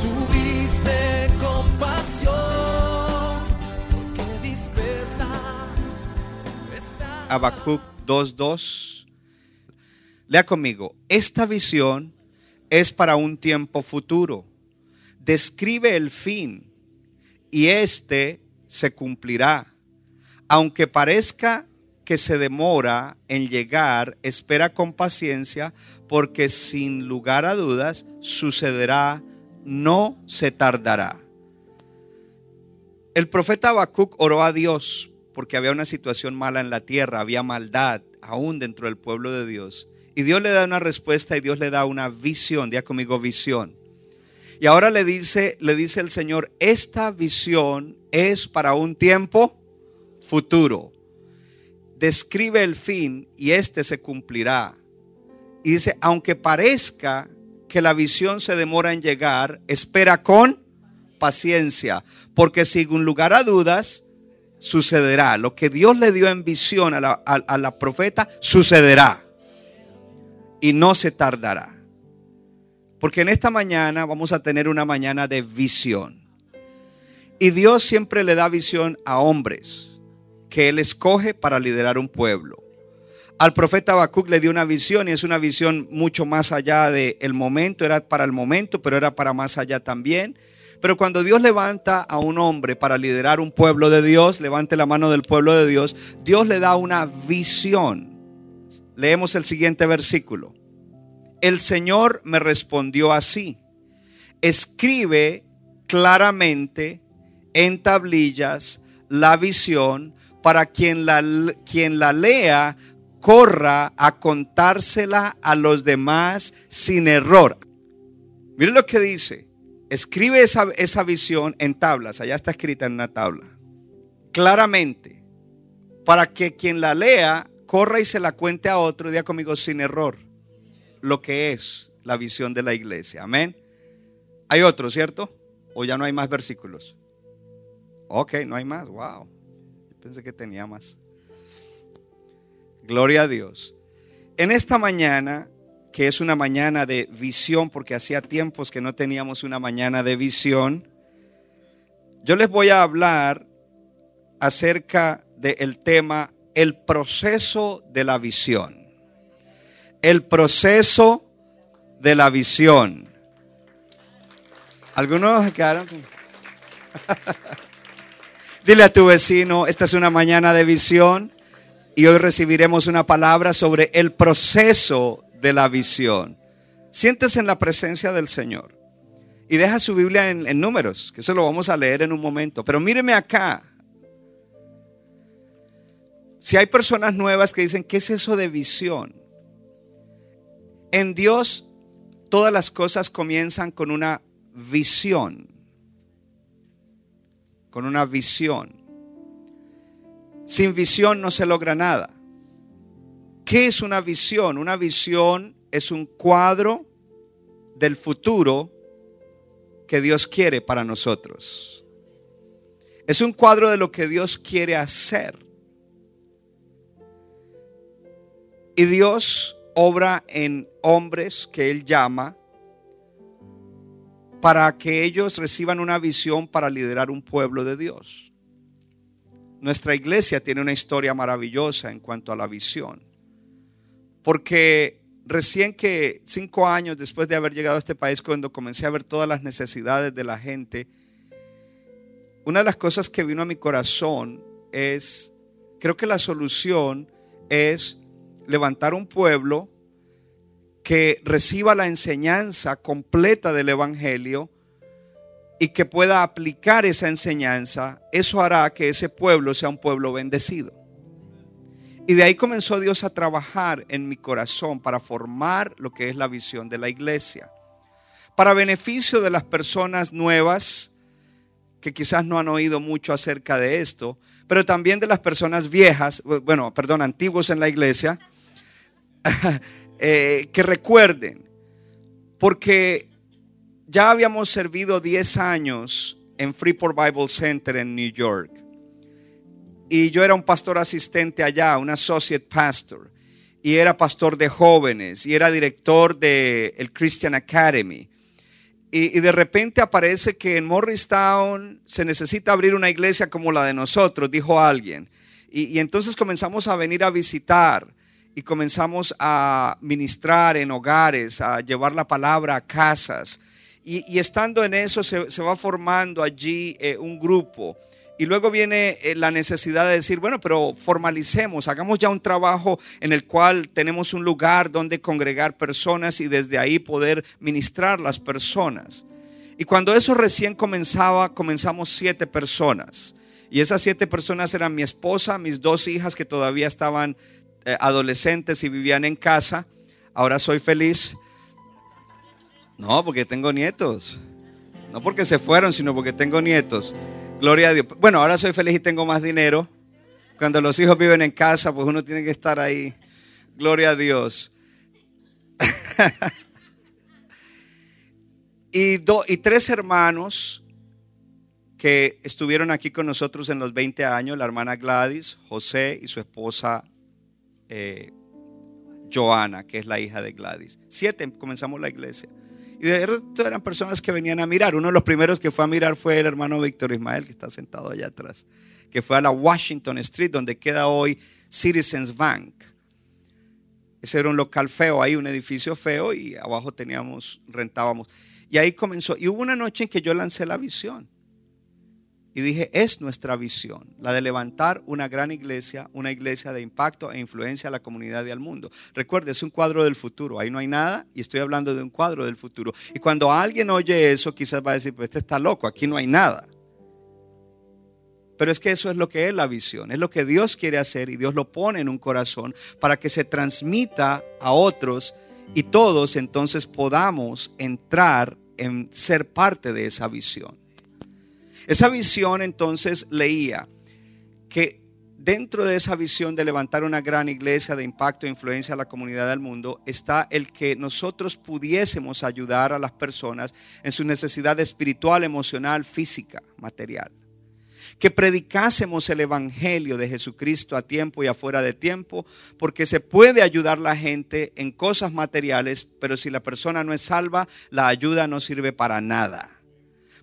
tuviste compasión, porque dispersas esta Habacuc 2.2. Lea conmigo. Esta visión es para un tiempo futuro. Describe el fin y este se cumplirá. Aunque parezca que se demora en llegar, espera con paciencia porque sin lugar a dudas sucederá, no se tardará. El profeta Habacuc oró a Dios porque había una situación mala en la tierra, había maldad aún dentro del pueblo de Dios. Y Dios le da una respuesta y Dios le da una visión, día conmigo visión. Y ahora le dice, le dice el Señor, esta visión es para un tiempo futuro. Describe el fin y este se cumplirá. Y dice, aunque parezca que la visión se demora en llegar, espera con paciencia, porque sin lugar a dudas, sucederá. Lo que Dios le dio en visión a la, a la profeta, sucederá. Y no se tardará. Porque en esta mañana vamos a tener una mañana de visión. Y Dios siempre le da visión a hombres que Él escoge para liderar un pueblo. Al profeta Habacuc le dio una visión y es una visión mucho más allá del momento, era para el momento, pero era para más allá también. Pero cuando Dios levanta a un hombre para liderar un pueblo de Dios, levante la mano del pueblo de Dios, Dios le da una visión. Leemos el siguiente versículo. El Señor me respondió así. Escribe claramente en tablillas la visión para quien la, quien la lea corra a contársela a los demás sin error. Mire lo que dice. Escribe esa, esa visión en tablas. Allá está escrita en una tabla. Claramente. Para que quien la lea corra y se la cuente a otro, día conmigo sin error. Lo que es la visión de la iglesia. Amén. Hay otro, ¿cierto? O ya no hay más versículos. Ok, no hay más. Wow. Pensé que tenía más. Gloria a Dios. En esta mañana, que es una mañana de visión, porque hacía tiempos que no teníamos una mañana de visión, yo les voy a hablar acerca del tema el proceso de la visión. El proceso de la visión. Algunos quedaron. Dile a tu vecino, esta es una mañana de visión y hoy recibiremos una palabra sobre el proceso de la visión. Siéntese en la presencia del Señor y deja su Biblia en, en números, que eso lo vamos a leer en un momento. Pero míreme acá. Si hay personas nuevas que dicen, ¿qué es eso de visión? En Dios todas las cosas comienzan con una visión. Con una visión. Sin visión no se logra nada. ¿Qué es una visión? Una visión es un cuadro del futuro que Dios quiere para nosotros. Es un cuadro de lo que Dios quiere hacer. Y Dios obra en hombres que Él llama para que ellos reciban una visión para liderar un pueblo de Dios. Nuestra iglesia tiene una historia maravillosa en cuanto a la visión. Porque recién que cinco años después de haber llegado a este país, cuando comencé a ver todas las necesidades de la gente, una de las cosas que vino a mi corazón es, creo que la solución es levantar un pueblo que reciba la enseñanza completa del Evangelio y que pueda aplicar esa enseñanza, eso hará que ese pueblo sea un pueblo bendecido. Y de ahí comenzó Dios a trabajar en mi corazón para formar lo que es la visión de la iglesia. para beneficio de las personas nuevas que quizás no han oído mucho acerca de esto, pero también de las personas viejas, bueno, perdón, antiguos en la iglesia, eh, que recuerden, porque ya habíamos servido 10 años en Freeport Bible Center en New York. Y yo era un pastor asistente allá, un associate pastor. Y era pastor de jóvenes y era director del el Christian Academy. Y, de repente aparece que en Morristown se necesita abrir una iglesia como la de nosotros, dijo alguien. Y entonces comenzamos a venir a visitar y comenzamos a ministrar en hogares, a llevar la palabra a casas. Y, estando en eso se, va formando allí eh, un grupo. Y luego viene eh, la necesidad de decir, bueno, pero formalicemos, hagamos ya un trabajo en el cual tenemos un lugar donde congregar personas y desde ahí poder ministrar las personas. Y cuando eso recién comenzaba, comenzamos siete personas. Y esas siete personas eran mi esposa, mis dos hijas que todavía estaban adolescentes y vivían en casa. Ahora soy feliz no, porque tengo nietos. No porque se fueron, sino porque tengo nietos. Gloria a Dios. Bueno, ahora soy feliz y tengo más dinero. Cuando los hijos viven en casa, pues uno tiene que estar ahí. Gloria a Dios. y, y tres hermanos que estuvieron aquí con nosotros en los 20 años, la hermana Gladys, José y su esposa eh, Joana, que es la hija de Gladys. Siete comenzamos la iglesia. Y de resto eran personas que venían a mirar. Uno de los primeros que fue a mirar fue el hermano Víctor Ismael, que está sentado allá atrás, que fue a la Washington Street, donde queda hoy Citizens Bank. Ese era un local feo, ahí un edificio feo y abajo teníamos, rentábamos. Y ahí comenzó. Y hubo una noche en que yo lancé la visión. Y dije, es nuestra visión, la de levantar una gran iglesia, una iglesia de impacto e influencia a la comunidad y al mundo. Recuerde, es un cuadro del futuro, ahí no hay nada y estoy hablando de un cuadro del futuro. Y cuando alguien oye eso, quizás va a decir, pues este está loco, aquí no hay nada. Pero es que eso es lo que es la visión, es lo que Dios quiere hacer y Dios lo pone en un corazón para que se transmita a otros y todos entonces podamos entrar en ser parte de esa visión. Esa visión entonces leía que dentro de esa visión de levantar una gran iglesia de impacto e influencia a la comunidad del mundo está el que nosotros pudiésemos ayudar a las personas en su necesidad espiritual, emocional, física, material. Que predicásemos el Evangelio de Jesucristo a tiempo y afuera de tiempo, porque se puede ayudar la gente en cosas materiales, pero si la persona no es salva, la ayuda no sirve para nada.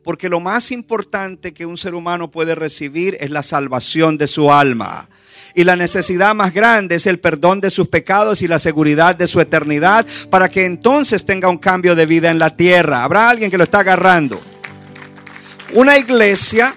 Porque lo más importante que un ser humano puede recibir es la salvación de su alma. Y la necesidad más grande es el perdón de sus pecados y la seguridad de su eternidad para que entonces tenga un cambio de vida en la tierra. Habrá alguien que lo está agarrando. Una iglesia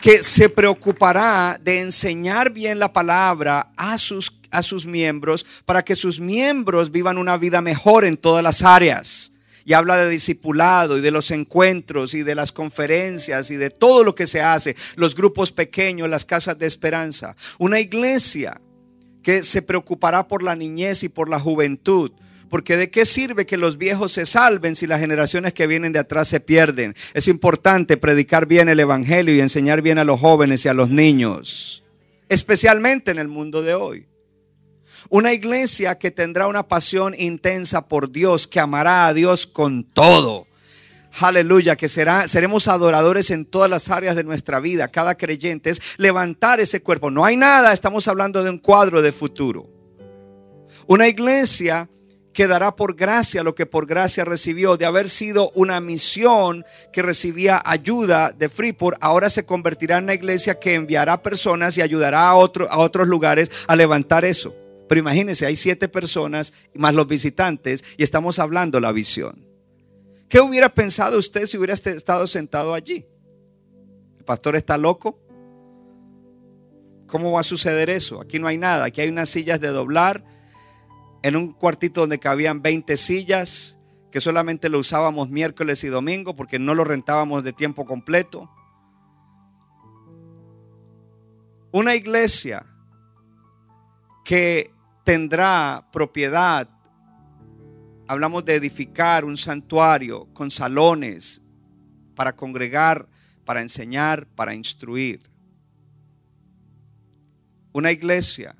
que se preocupará de enseñar bien la palabra a sus, a sus miembros para que sus miembros vivan una vida mejor en todas las áreas y habla de discipulado y de los encuentros y de las conferencias y de todo lo que se hace, los grupos pequeños, las casas de esperanza. Una iglesia que se preocupará por la niñez y por la juventud. Porque de qué sirve que los viejos se salven si las generaciones que vienen de atrás se pierden. Es importante predicar bien el Evangelio y enseñar bien a los jóvenes y a los niños. Especialmente en el mundo de hoy. Una iglesia que tendrá una pasión intensa por Dios, que amará a Dios con todo. Aleluya, que será, seremos adoradores en todas las áreas de nuestra vida. Cada creyente es levantar ese cuerpo. No hay nada, estamos hablando de un cuadro de futuro. Una iglesia que dará por gracia lo que por gracia recibió, de haber sido una misión que recibía ayuda de Freeport, ahora se convertirá en una iglesia que enviará personas y ayudará a, a otros lugares a levantar eso. Pero imagínense, hay siete personas más los visitantes y estamos hablando la visión. ¿Qué hubiera pensado usted si hubiera estado sentado allí? ¿El pastor está loco? ¿Cómo va a suceder eso? Aquí no hay nada. Aquí hay unas sillas de doblar. En un cuartito donde cabían 20 sillas, que solamente lo usábamos miércoles y domingo porque no lo rentábamos de tiempo completo. Una iglesia que tendrá propiedad hablamos de edificar un santuario con salones para congregar, para enseñar, para instruir. Una iglesia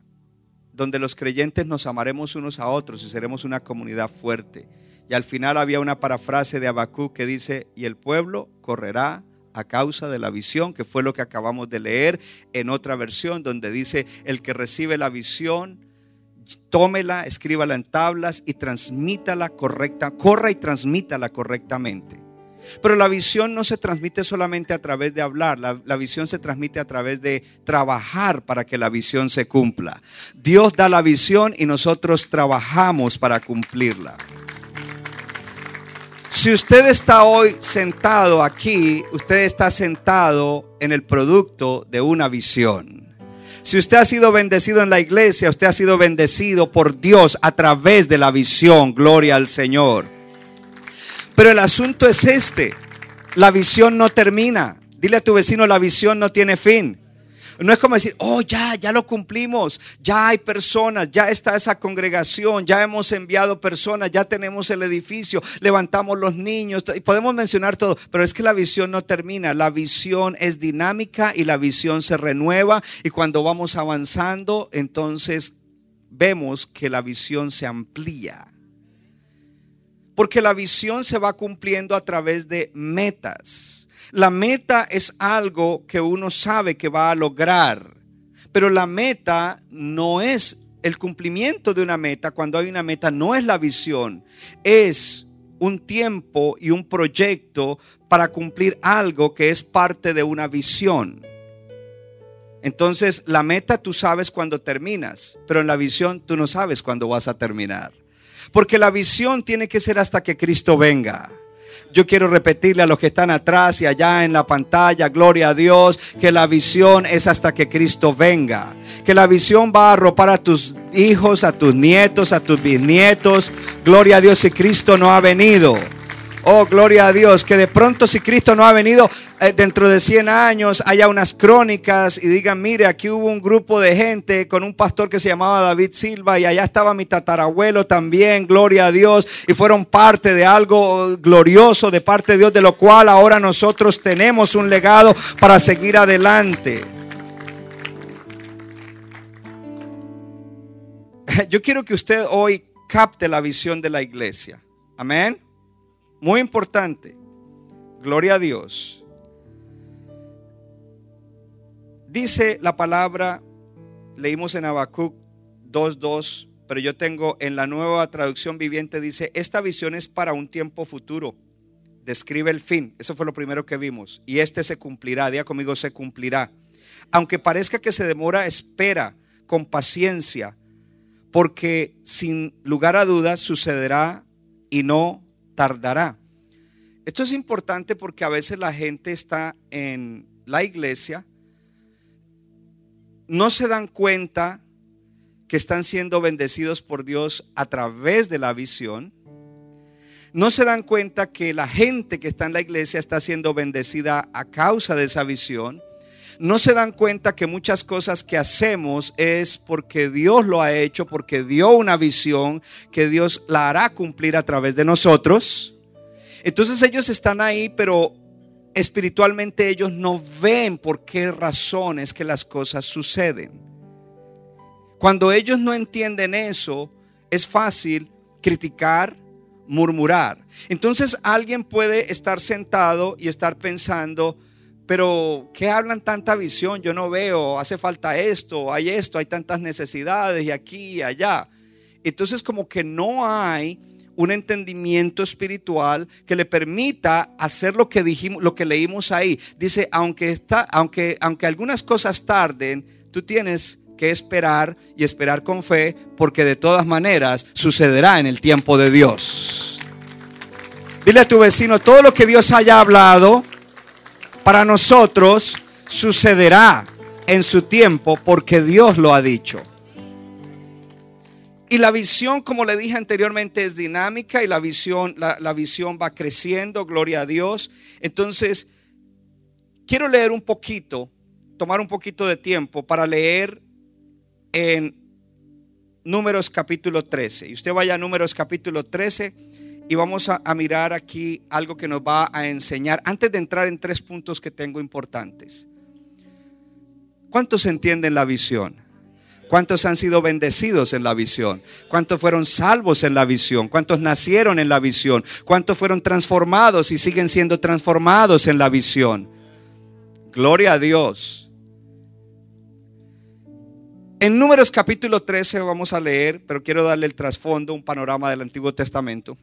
donde los creyentes nos amaremos unos a otros y seremos una comunidad fuerte. Y al final había una parafrase de Abacú que dice, y el pueblo correrá a causa de la visión, que fue lo que acabamos de leer en otra versión, donde dice, el que recibe la visión, tómela, escríbala en tablas y transmítala correcta, corra y transmítala correctamente. Pero la visión no se transmite solamente a través de hablar, la, la, visión se transmite a través de trabajar para que la visión se cumpla. Dios da la visión y nosotros trabajamos para cumplirla. Si usted está hoy sentado aquí, usted está sentado en el producto de una visión. Si usted ha sido bendecido en la iglesia, usted ha sido bendecido por Dios a través de la visión. Gloria al Señor. Pero el asunto es este. La visión no termina. Dile a tu vecino, la visión no tiene fin. No es como decir, oh, ya, ya lo cumplimos, ya hay personas, ya está esa congregación, ya hemos enviado personas, ya tenemos el edificio, levantamos los niños, y podemos mencionar todo, pero es que la visión no termina, la visión es dinámica y la visión se renueva y cuando vamos avanzando, entonces vemos que la visión se amplía. Porque la visión se va cumpliendo a través de metas. La meta es algo que uno sabe que va a lograr, pero la meta no es el cumplimiento de una meta. Cuando hay una meta no es la visión, es un tiempo y un proyecto para cumplir algo que es parte de una visión. Entonces, la meta tú sabes cuando terminas, pero en la visión tú no sabes cuándo vas a terminar. Porque la visión tiene que ser hasta que Cristo venga. Yo quiero repetirle a los que están atrás y allá en la pantalla, gloria a Dios, que la visión es hasta que Cristo venga. Que la visión va a arropar a tus hijos, a tus nietos, a tus bisnietos. Gloria a Dios si Cristo no ha venido. Oh, gloria a Dios, que de pronto si Cristo no ha venido eh, dentro de 100 años, haya unas crónicas y digan, mire, aquí hubo un grupo de gente con un pastor que se llamaba David Silva y allá estaba mi tatarabuelo también, gloria a Dios, y fueron parte de algo glorioso de parte de Dios, de lo cual ahora nosotros tenemos un legado para seguir adelante. Yo quiero que usted hoy capte la visión de la iglesia. Amén. Muy importante. Gloria a Dios. Dice la palabra, leímos en Habacuc 2.2, pero yo tengo en la nueva traducción viviente, dice, esta visión es para un tiempo futuro. Describe el fin. Eso fue lo primero que vimos. Y este se cumplirá. Día conmigo se cumplirá. Aunque parezca que se demora, espera con paciencia, porque sin lugar a dudas sucederá y no tardará. Esto es importante porque a veces la gente está en la iglesia, no se dan cuenta que están siendo bendecidos por Dios a través de la visión. No se dan cuenta que la gente que está en la iglesia está siendo bendecida a causa de esa visión. No se dan cuenta que muchas cosas que hacemos es porque Dios lo ha hecho, porque dio una visión que Dios la hará cumplir a través de nosotros. Entonces ellos están ahí, pero espiritualmente ellos no ven por qué razones que las cosas suceden. Cuando ellos no entienden eso, es fácil criticar, murmurar. Entonces alguien puede estar sentado y estar pensando, pero ¿qué hablan tanta visión? Yo no veo, hace falta esto, hay esto, hay tantas necesidades y aquí y allá. Entonces como que no hay un entendimiento espiritual que le permita hacer lo que dijimos, lo que leímos ahí. Dice, aunque está, aunque, aunque algunas cosas tarden, tú tienes que esperar y esperar con fe, porque de todas maneras sucederá en el tiempo de Dios. Dile a tu vecino, todo lo que Dios haya hablado para nosotros sucederá en su tiempo porque Dios lo ha dicho. Y la visión, como le dije anteriormente, es dinámica y la visión, la, visión va creciendo, gloria a Dios. Entonces, quiero leer un poquito, tomar un poquito de tiempo para leer en Números capítulo 13. Y usted vaya a Números capítulo 13 y vamos a, mirar aquí algo que nos va a enseñar antes de entrar en tres puntos que tengo importantes. ¿Cuántos entienden la visión? ¿Cuántos han sido bendecidos en la visión? ¿Cuántos fueron salvos en la visión? ¿Cuántos nacieron en la visión? ¿Cuántos fueron transformados y siguen siendo transformados en la visión? Gloria a Dios. En Números capítulo 13 vamos a leer, pero quiero darle el trasfondo, un panorama del Antiguo Testamento.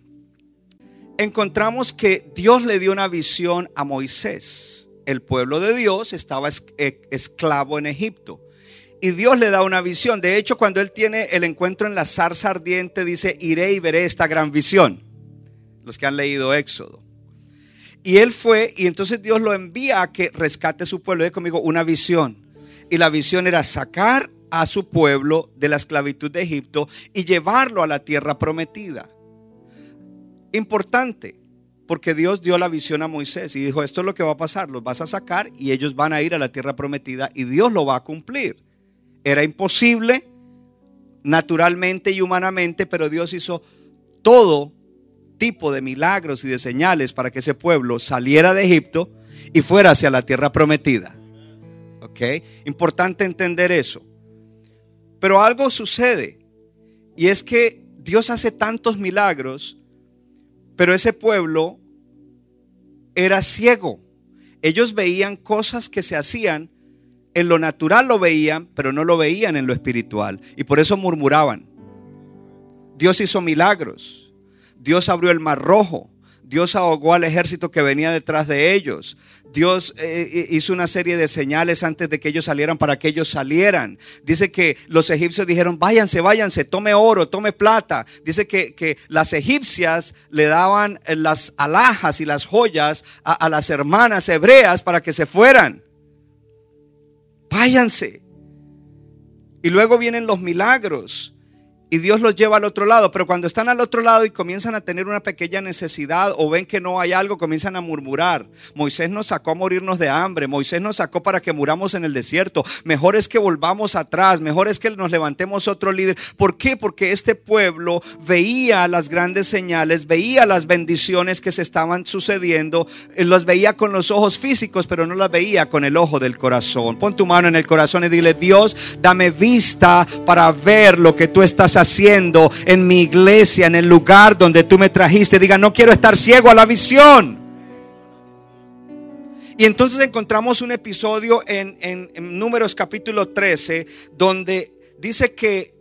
Encontramos que Dios le dio una visión a Moisés. El pueblo de Dios estaba e, esclavo en Egipto. Y Dios le da una visión. De hecho, cuando él tiene el encuentro en la zarza ardiente, dice, iré y veré esta gran visión. Los que han leído Éxodo. Y él fue, y entonces Dios lo envía a que rescate su pueblo. De conmigo, una visión. Y la visión era sacar a su pueblo de la esclavitud de Egipto y llevarlo a la tierra prometida. Importante, porque Dios dio la visión a Moisés y dijo, esto es lo que va a pasar, los vas a sacar y ellos van a ir a la tierra prometida y Dios lo va a cumplir. Era imposible naturalmente y humanamente, pero Dios hizo todo tipo de milagros y de señales para que ese pueblo saliera de Egipto y fuera hacia la tierra prometida. ¿Ok? Importante entender eso. Pero algo sucede y es que Dios hace tantos milagros, pero ese pueblo era ciego. Ellos veían cosas que se hacían, en lo natural lo veían, pero no lo veían en lo espiritual. Y por eso murmuraban. Dios hizo milagros. Dios abrió el mar rojo. Dios ahogó al ejército que venía detrás de ellos. Dios eh, eh, hizo una serie de señales antes de que ellos salieran para que ellos salieran. Dice que los egipcios dijeron, váyanse, váyanse, tome oro, tome plata. Dice que, que las egipcias le daban eh, las alhajas y las joyas a, a las hermanas hebreas para que se fueran. Váyanse. Y luego vienen los milagros y Dios los lleva al otro lado. Pero cuando están al otro lado y comienzan a tener una pequeña necesidad o ven que no hay algo, comienzan a murmurar. Moisés nos sacó a morirnos de hambre. Moisés nos sacó para que muramos en el desierto. Mejor es que volvamos atrás. Mejor es que nos levantemos otro líder. ¿Por qué? Porque este pueblo veía las grandes señales, veía las bendiciones que se estaban sucediendo. Eh, los veía con los ojos físicos, pero no las veía con el ojo del corazón. Pon tu mano en el corazón y dile, Dios, dame vista para ver lo que tú estás haciendo haciendo en mi iglesia, en el lugar donde tú me trajiste. Diga, no quiero estar ciego a la visión. Y entonces encontramos un episodio en, en Números capítulo 13 donde dice que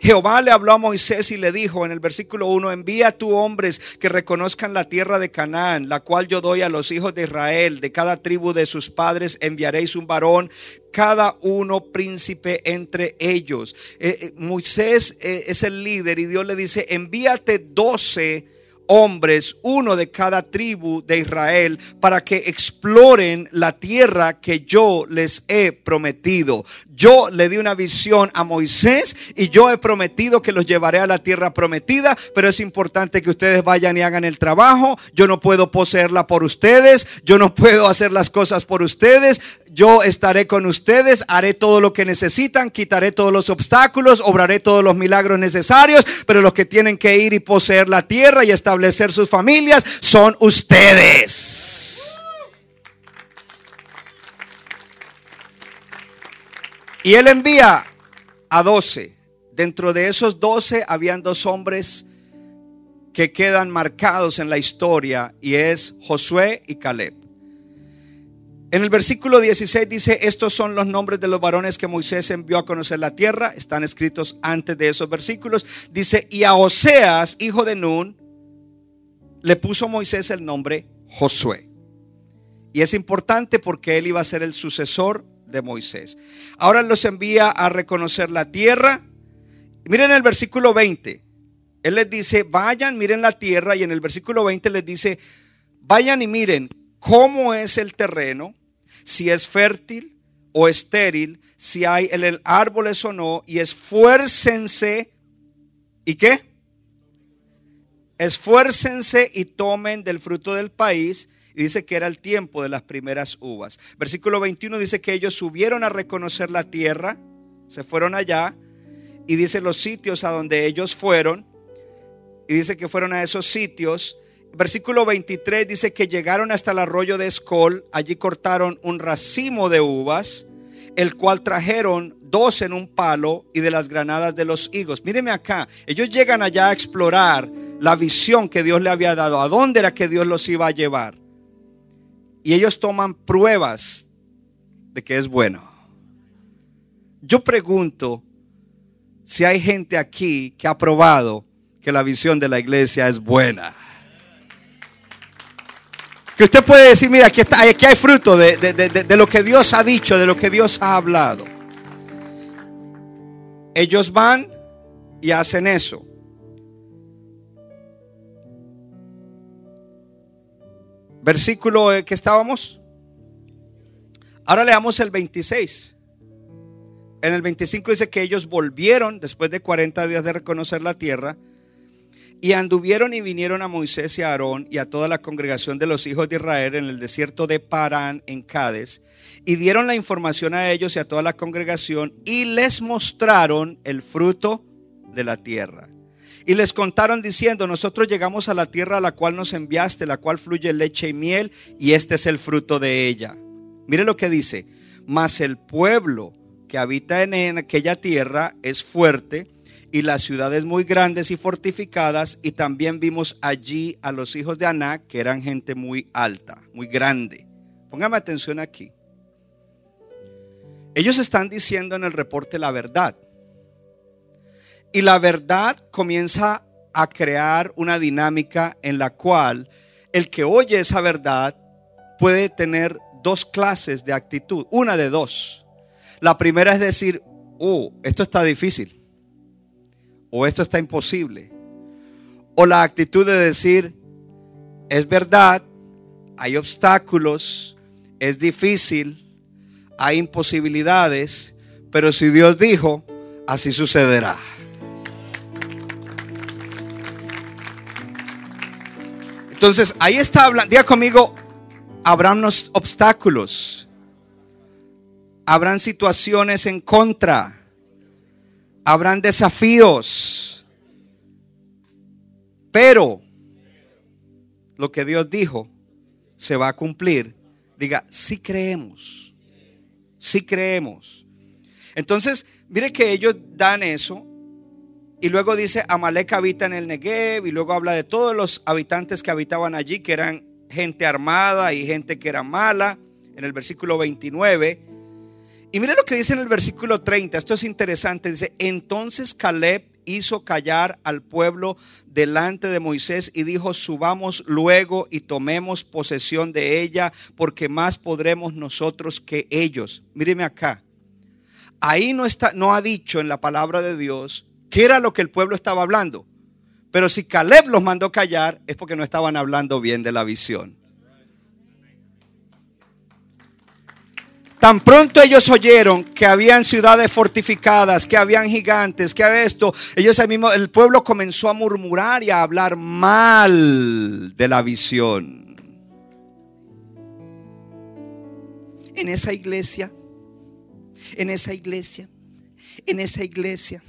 Jehová le habló a Moisés y le dijo en el versículo 1, envía a tu hombres que reconozcan la tierra de Canaán, la cual yo doy a los hijos de Israel, de cada tribu de sus padres enviaréis un varón, cada uno príncipe entre ellos. Eh, eh, Moisés eh, es el líder y Dios le dice, envíate doce hombres, uno de cada tribu de Israel, para que exploren la tierra que yo les he prometido. Yo le di una visión a Moisés y yo he prometido que los llevaré a la tierra prometida, pero es importante que ustedes vayan y hagan el trabajo. Yo no puedo poseerla por ustedes, yo no puedo hacer las cosas por ustedes. Yo estaré con ustedes, haré todo lo que necesitan, quitaré todos los obstáculos, obraré todos los milagros necesarios, pero los que tienen que ir y poseer la tierra y establecer sus familias son ustedes. Y él envía a doce. Dentro de esos doce habían dos hombres que quedan marcados en la historia y es Josué y Caleb. En el versículo 16 dice, estos son los nombres de los varones que Moisés envió a conocer la tierra. Están escritos antes de esos versículos. Dice, y a Oseas, hijo de Nun, le puso Moisés el nombre Josué. Y es importante porque él iba a ser el sucesor de Moisés. Ahora los envía a reconocer la tierra. Miren el versículo 20. Él les dice, vayan, miren la tierra. Y en el versículo 20 les dice, vayan y miren cómo es el terreno, si es fértil o estéril, si hay el árboles o no, y esfuércense. ¿Y qué? Esfuércense y tomen del fruto del país y dice que era el tiempo de las primeras uvas. Versículo 21 dice que ellos subieron a reconocer la tierra, se fueron allá y dice los sitios a donde ellos fueron. Y dice que fueron a esos sitios. Versículo 23 dice que llegaron hasta el arroyo de Escol. Allí cortaron un racimo de uvas, el cual trajeron dos en un palo y de las granadas de los higos. Míreme acá. Ellos llegan allá a explorar la visión que Dios le había dado. ¿A dónde era que Dios los iba a llevar? Y ellos toman pruebas de que es bueno. Yo pregunto, si hay gente aquí que ha probado que la visión de la iglesia es buena. Que usted puede decir, mira, aquí, está, aquí hay fruto de, de lo que Dios ha dicho, de lo que Dios ha hablado. Ellos van y hacen eso. Versículo eh, que estábamos. Ahora leamos el 26. En el 25 dice que ellos volvieron después de 40 días de reconocer la tierra y anduvieron y vinieron a Moisés y a Aarón y a toda la congregación de los hijos de Israel en el desierto de Parán en Cádiz y dieron la información a ellos y a toda la congregación y les mostraron el fruto de la tierra. Y les contaron diciendo, nosotros llegamos a la tierra a la cual nos enviaste, la cual fluye leche y miel, y este es el fruto de ella. Mire lo que dice, mas el pueblo que habita en aquella tierra es fuerte y las ciudades muy grandes y fortificadas y también vimos allí a los hijos de Aná que eran gente muy alta, muy grande. Póngame atención aquí. Ellos están diciendo en el reporte la verdad. Y la verdad comienza a crear una dinámica en la cual el que oye esa verdad puede tener dos clases de actitud, una de dos. La primera es decir, oh, esto está difícil. O esto está imposible. O la actitud de decir, es verdad, hay obstáculos, es difícil, hay imposibilidades, pero si Dios dijo, así sucederá. Entonces, ahí está hablando, diga conmigo, habrá unos obstáculos habrán situaciones en contra, habrán desafíos, pero lo que Dios dijo se va a cumplir. Diga, si creemos, si creemos. Entonces, mire que ellos dan eso y luego dice, Amalek habita en el Negev y luego habla de todos los habitantes que habitaban allí, que eran gente armada y gente que era mala, en el versículo 29. Y mire lo que dice en el versículo 30, esto es interesante, dice, entonces Caleb hizo callar al pueblo delante de Moisés y dijo, subamos luego y tomemos posesión de ella, porque más podremos nosotros que ellos. Míreme acá. Ahí no está no ha dicho en la palabra de Dios qué era lo que el pueblo estaba hablando. Pero si Caleb los mandó callar es porque no estaban hablando bien de la visión. Tan pronto ellos oyeron que habían ciudades fortificadas, que habían gigantes, que había esto, ellos el pueblo comenzó a murmurar y a hablar mal de la visión. En esa iglesia, en esa iglesia, en esa iglesia,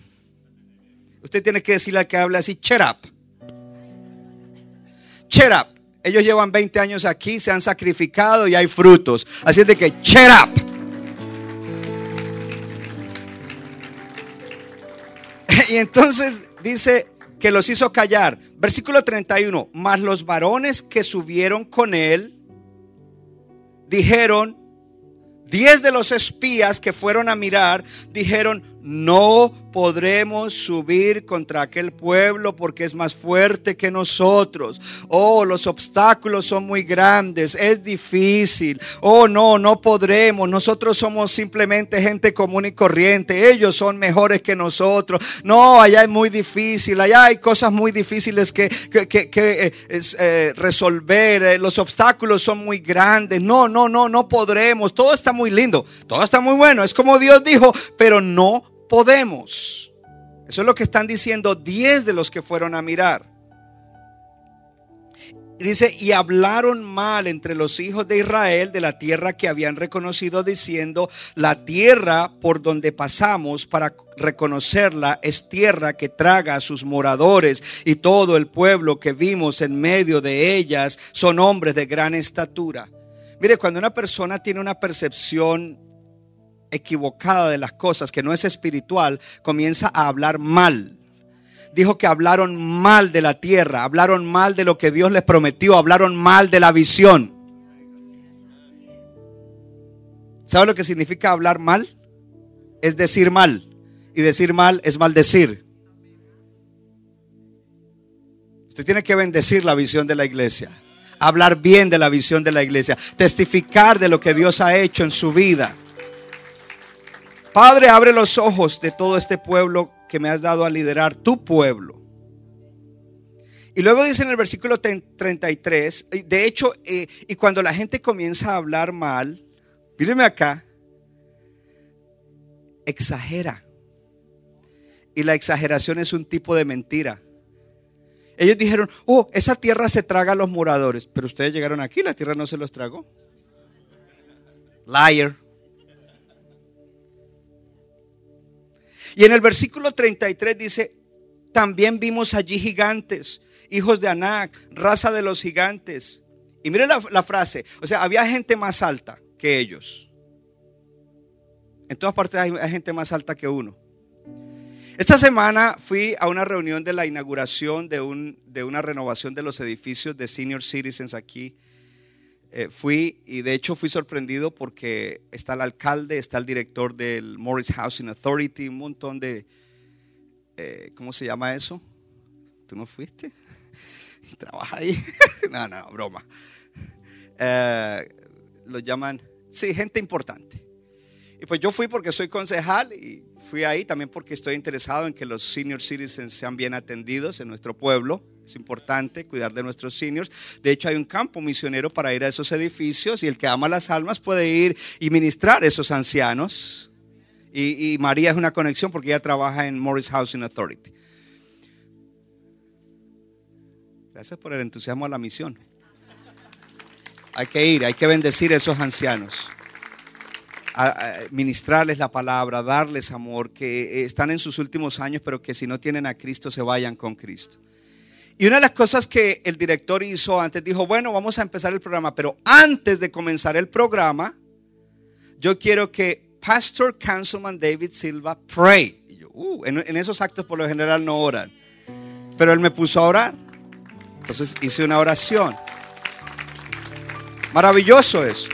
usted tiene que decirle al que habla así, cherap. Cherap. Ellos llevan 20 años aquí, se han sacrificado y hay frutos. Así es de que, cherap. Y entonces dice que los hizo callar. Versículo 31. Mas los varones que subieron con él dijeron, diez de los espías que fueron a mirar, dijeron, no podremos subir contra aquel pueblo porque es más fuerte que nosotros. Oh, los obstáculos son muy grandes, es difícil. Oh, no, no podremos. Nosotros somos simplemente gente común y corriente. Ellos son mejores que nosotros. No, allá es muy difícil. Allá hay cosas muy difíciles que, que, eh, eh, resolver. Eh, los obstáculos son muy grandes. No, no, no, no podremos. Todo está muy lindo. Todo está muy bueno. Es como Dios dijo, pero no podemos. Eso es lo que están diciendo 10 de los que fueron a mirar. Dice, y hablaron mal entre los hijos de Israel de la tierra que habían reconocido, diciendo, la tierra por donde pasamos para reconocerla es tierra que traga a sus moradores y todo el pueblo que vimos en medio de ellas son hombres de gran estatura. Mire, cuando una persona tiene una percepción equivocada de las cosas, que no es espiritual, comienza a hablar mal dijo que hablaron mal de la tierra, hablaron mal de lo que Dios les prometió, hablaron mal de la visión. ¿Sabe lo que significa hablar mal? Es decir mal. Y decir mal es maldecir. Usted tiene que bendecir la visión de la iglesia. Hablar bien de la visión de la iglesia. Testificar de lo que Dios ha hecho en su vida. Padre, abre los ojos de todo este pueblo que me has dado a liderar tu pueblo. Y luego dice en el versículo 33, de hecho, eh, y cuando la gente comienza a hablar mal, míreme acá, exagera. Y la exageración es un tipo de mentira. Ellos dijeron, oh, esa tierra se traga a los moradores, pero ustedes llegaron aquí, la tierra no se los tragó. Liar. Y en el versículo 33 dice, también vimos allí gigantes, hijos de Anac, raza de los gigantes. Y mire la, frase, o sea, había gente más alta que ellos. En todas partes hay, hay gente más alta que uno. Esta semana fui a una reunión de la inauguración de, un, de una renovación de los edificios de Senior Citizens aquí eh, fui y de hecho fui sorprendido porque está el alcalde, está el director del Morris Housing Authority, un montón de, eh, ¿cómo se llama eso? ¿Tú no fuiste? ¿Y trabaja ahí? no, no, broma. Eh, lo llaman, sí, gente importante. Y pues yo fui porque soy concejal y fui ahí también porque estoy interesado en que los senior citizens sean bien atendidos en nuestro pueblo. Es importante cuidar de nuestros seniors. De hecho, hay un campo misionero para ir a esos edificios y el que ama las almas puede ir y ministrar a esos ancianos. Y, María es una conexión porque ella trabaja en Morris Housing Authority. Gracias por el entusiasmo a la misión. Hay que ir, hay que bendecir a esos ancianos ministrarles la palabra, darles amor, que están en sus últimos años, pero que si no tienen a Cristo se vayan con Cristo. Y una de las cosas que el director hizo antes, dijo, bueno, vamos a empezar el programa, pero antes de comenzar el programa, yo quiero que Pastor Councilman David Silva pray. Y yo, uh, en, esos actos por lo general no oran, pero él me puso a orar. Entonces hice una oración. Maravilloso eso.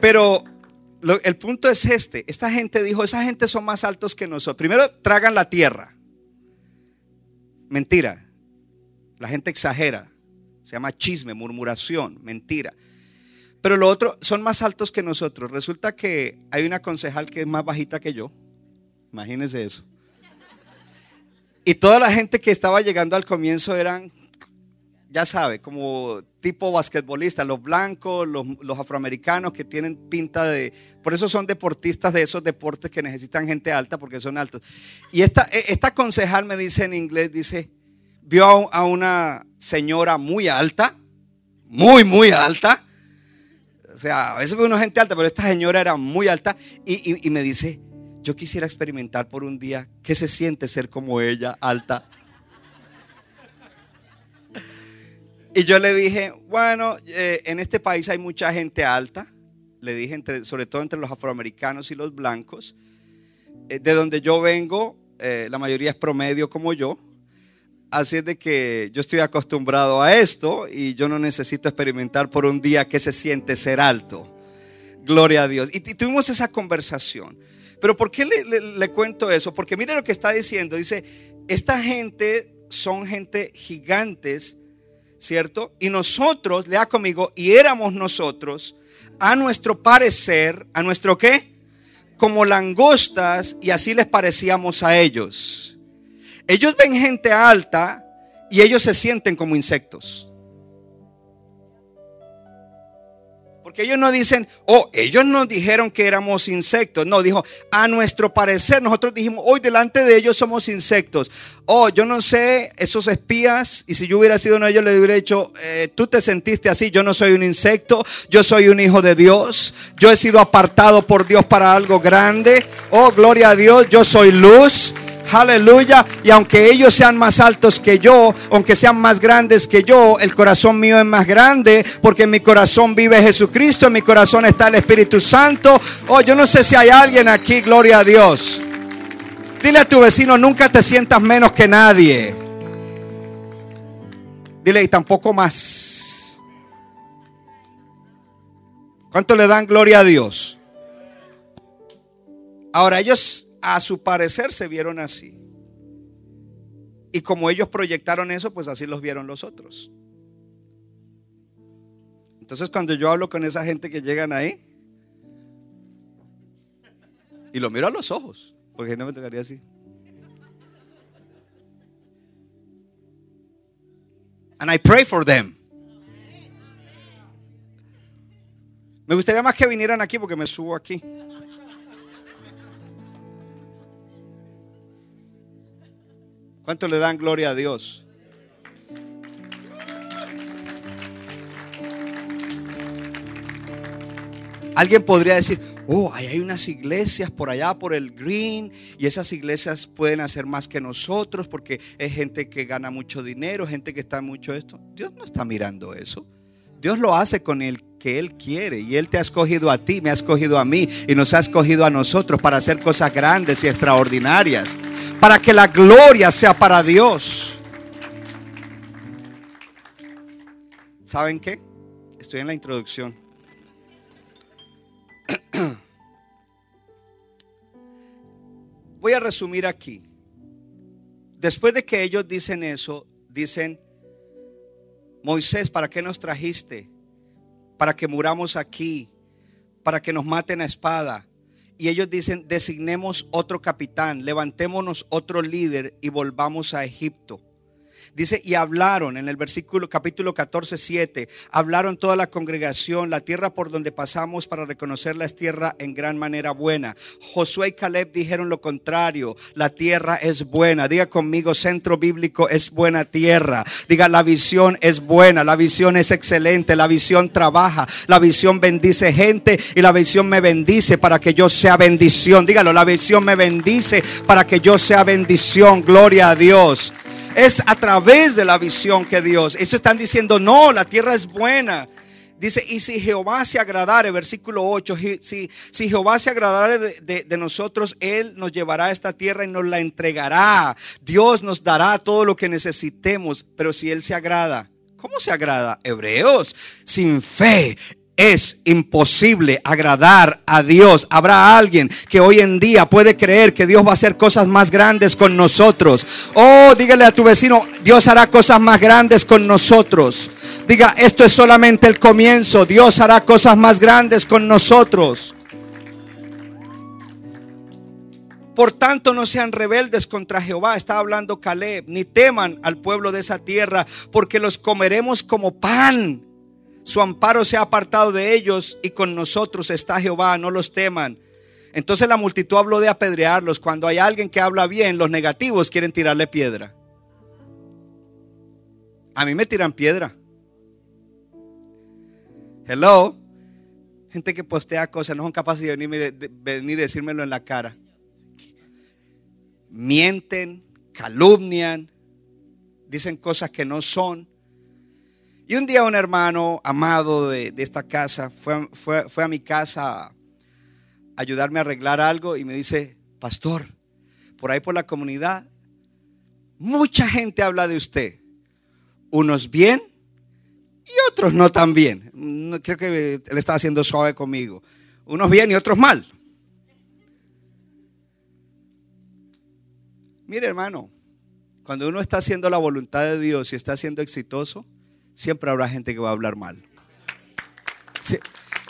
Pero lo, el punto es este. Esta gente dijo, esa gente son más altos que nosotros. Primero, tragan la tierra. Mentira. La gente exagera. Se llama chisme, murmuración, mentira. Pero lo otro, son más altos que nosotros. Resulta que hay una concejal que es más bajita que yo. Imagínense eso. Y toda la gente que estaba llegando al comienzo eran, ya sabe, como tipo basquetbolista, los blancos, los, afroamericanos que tienen pinta de... Por eso son deportistas de esos deportes que necesitan gente alta porque son altos. Y esta, esta concejal me dice en inglés, dice, vio a una señora muy alta, muy, muy alta. O sea, a veces veo una gente alta, pero esta señora era muy alta y, me dice, yo quisiera experimentar por un día qué se siente ser como ella, alta. Y yo le dije, bueno, eh, en este país hay mucha gente alta, le dije, sobre todo entre los afroamericanos y los blancos. Eh, de donde yo vengo, eh, la mayoría es promedio como yo. Así es de que yo estoy acostumbrado a esto y yo no necesito experimentar por un día qué se siente ser alto. Gloria a Dios. Y, tuvimos esa conversación. Pero ¿por qué le, le, le cuento eso? Porque mire lo que está diciendo. Dice, esta gente son gente gigantes ¿cierto? Y nosotros, lea conmigo, y éramos nosotros, a nuestro parecer, a nuestro qué? Como langostas, y así les parecíamos a ellos. Ellos ven gente alta y ellos se sienten como insectos. Porque ellos no dicen, oh, ellos nos dijeron que éramos insectos. No, dijo, a nuestro parecer, nosotros dijimos, hoy delante de ellos somos insectos. Oh, yo no sé, esos espías, y si yo hubiera sido uno de ellos, le hubiera dicho, eh, tú te sentiste así, yo no soy un insecto, yo soy un hijo de Dios, yo he sido apartado por Dios para algo grande. Oh, gloria a Dios, yo soy luz. Aleluya. Y aunque ellos sean más altos que yo, aunque sean más grandes que yo, el corazón mío es más grande porque en mi corazón vive Jesucristo, en mi corazón está el Espíritu Santo. Oh, yo no sé si hay alguien aquí, gloria a Dios. Dile a tu vecino, nunca te sientas menos que nadie. Dile, y tampoco más. ¿Cuánto le dan gloria a Dios? Ahora ellos a su parecer se vieron así. Y como ellos proyectaron eso, pues así los vieron los otros. Entonces cuando yo hablo con esa gente que llegan ahí, y lo miro a los ojos, porque no me tocaría así. And I pray for them. Me gustaría más que vinieran aquí porque me subo aquí. ¿Cuánto le dan gloria a Dios? Alguien podría decir, oh, ahí hay unas iglesias por allá, por el green, y esas iglesias pueden hacer más que nosotros porque es gente que gana mucho dinero, gente que está mucho esto. Dios no está mirando eso. Dios lo hace con el que Él quiere y Él te ha escogido a ti, me ha escogido a mí y nos ha escogido a nosotros para hacer cosas grandes y extraordinarias, para que la gloria sea para Dios. ¿Saben qué? Estoy en la introducción. Voy a resumir aquí. Después de que ellos dicen eso, dicen, Moisés, ¿para qué nos trajiste? Para que muramos aquí, para que nos maten a espada. Y ellos dicen, designemos otro capitán, levantémonos otro líder y volvamos a Egipto. Dice, y hablaron en el versículo capítulo 14, 7, hablaron toda la congregación, la tierra por donde pasamos para reconocerla es tierra en gran manera buena. Josué y Caleb dijeron lo contrario, la tierra es buena. Diga conmigo, centro bíblico es buena tierra. Diga, la visión es buena, la visión es excelente, la visión trabaja, la visión bendice gente y la visión me bendice para que yo sea bendición. Dígalo, la visión me bendice para que yo sea bendición. Gloria a Dios. Es a través de la visión que Dios. Eso están diciendo, no, la tierra es buena. Dice, y si Jehová se agradare, versículo 8, si, si Jehová se agradare de, de, nosotros, Él nos llevará a esta tierra y nos la entregará. Dios nos dará todo lo que necesitemos, pero si Él se agrada, ¿cómo se agrada? Hebreos, sin fe es imposible agradar a Dios. Habrá alguien que hoy en día puede creer que Dios va a hacer cosas más grandes con nosotros. Oh, dígale a tu vecino, Dios hará cosas más grandes con nosotros. Diga, esto es solamente el comienzo. Dios hará cosas más grandes con nosotros. Por tanto, no sean rebeldes contra Jehová, está hablando Caleb, ni teman al pueblo de esa tierra, porque los comeremos como pan su amparo se ha apartado de ellos y con nosotros está Jehová, no los teman. Entonces la multitud habló de apedrearlos. Cuando hay alguien que habla bien, los negativos quieren tirarle piedra. A mí me tiran piedra. Hello. Gente que postea cosas, no son capaces de venir, de venir y decírmelo en la cara. Mienten, calumnian, dicen cosas que no son. Y un día un hermano amado de, esta casa fue, fue, a mi casa a ayudarme a arreglar algo y me dice, pastor, por ahí por la comunidad, mucha gente habla de usted. Unos bien y otros no tan bien. creo que él estaba haciendo suave conmigo. Unos bien y otros mal. Mire hermano, cuando uno está haciendo la voluntad de Dios y está siendo exitoso, siempre habrá gente que va a hablar mal.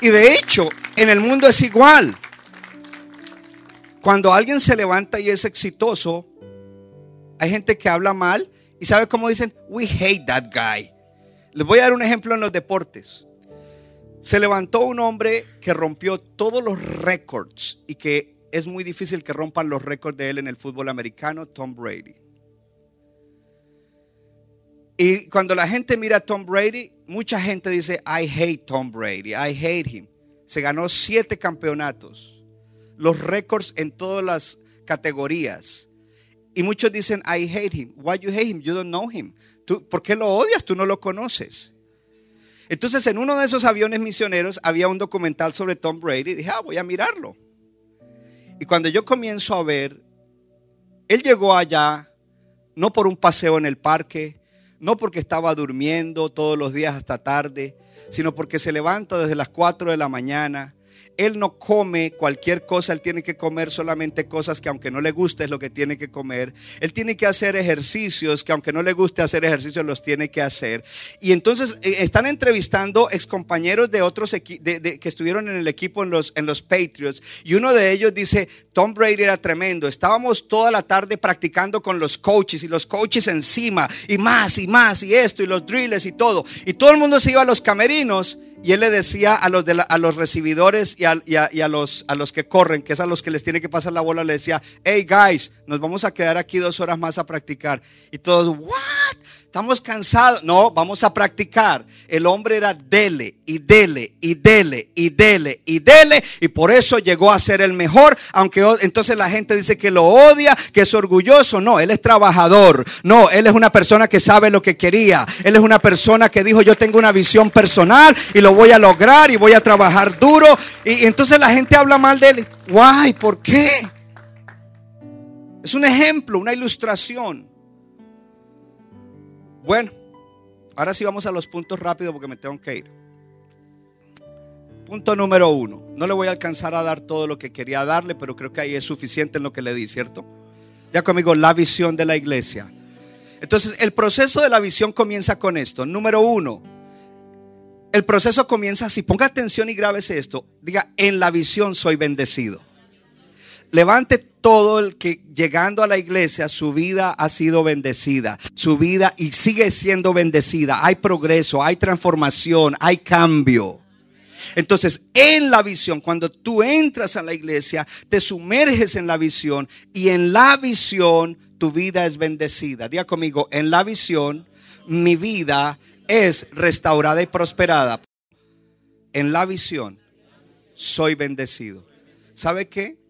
Y de hecho, en el mundo es igual. Cuando alguien se levanta y es exitoso, hay gente que habla mal y sabe cómo dicen, we hate that guy. Les voy a dar un ejemplo en los deportes. Se levantó un hombre que rompió todos los récords y que es muy difícil que rompan los récords de él en el fútbol americano, Tom Brady. Y cuando la gente mira a Tom Brady, mucha gente dice, I hate Tom Brady, I hate him. Se ganó siete campeonatos, los récords en todas las categorías. Y muchos dicen, I hate him. Why you hate him? You don't know him. ¿Tú, ¿Por qué lo odias? Tú no lo conoces. Entonces, en uno de esos aviones misioneros había un documental sobre Tom Brady. Dije, ah, voy a mirarlo. Y cuando yo comienzo a ver, él llegó allá no por un paseo en el parque, no porque estaba durmiendo todos los días hasta tarde, sino porque se levanta desde las 4 de la mañana, él no come cualquier cosa, él tiene que comer solamente cosas que aunque no le guste es lo que tiene que comer. Él tiene que hacer ejercicios que aunque no le guste hacer ejercicios los tiene que hacer. Y entonces eh, están entrevistando excompañeros de otros que estuvieron en el equipo en los, en los Patriots. Y uno de ellos dice, Tom Brady era tremendo. Estábamos toda la tarde practicando con los coaches y los coaches encima y más y más y esto y los drills y todo. Y todo el mundo se iba a los camerinos y él le decía a los, a los recibidores y, a, y, a, los, a los que corren, que es a los que les tiene que pasar la bola, le decía, hey guys, nos vamos a quedar aquí dos horas más a practicar. Y todos, what? Estamos cansados. No, vamos a practicar. El hombre era dele y dele y dele y dele y dele. Y por eso llegó a ser el mejor. Aunque entonces la gente dice que lo odia, que es orgulloso. No, él es trabajador. No, él es una persona que sabe lo que quería. Él es una persona que dijo, yo tengo una visión personal y lo voy a lograr y voy a trabajar duro. Y, entonces la gente habla mal de él. Guay, ¿por qué? Es un ejemplo, una ilustración. Bueno, ahora sí vamos a los puntos rápidos porque me tengo que ir. Punto número uno. No le voy a alcanzar a dar todo lo que quería darle, pero creo que ahí es suficiente en lo que le di, ¿cierto? Ya conmigo, la visión de la iglesia. Entonces, el proceso de la visión comienza con esto. Número uno, el proceso comienza así. Ponga atención y grábese esto. Diga, en la visión soy bendecido. Levante todo el que llegando a la iglesia su vida ha sido bendecida, su vida y sigue siendo bendecida. Hay progreso, hay transformación, hay cambio. Entonces, en la visión, cuando tú entras a la iglesia, te sumerges en la visión y en la visión tu vida es bendecida. Diga conmigo, en la visión mi vida es restaurada y prosperada. En la visión soy bendecido. ¿Sabe qué?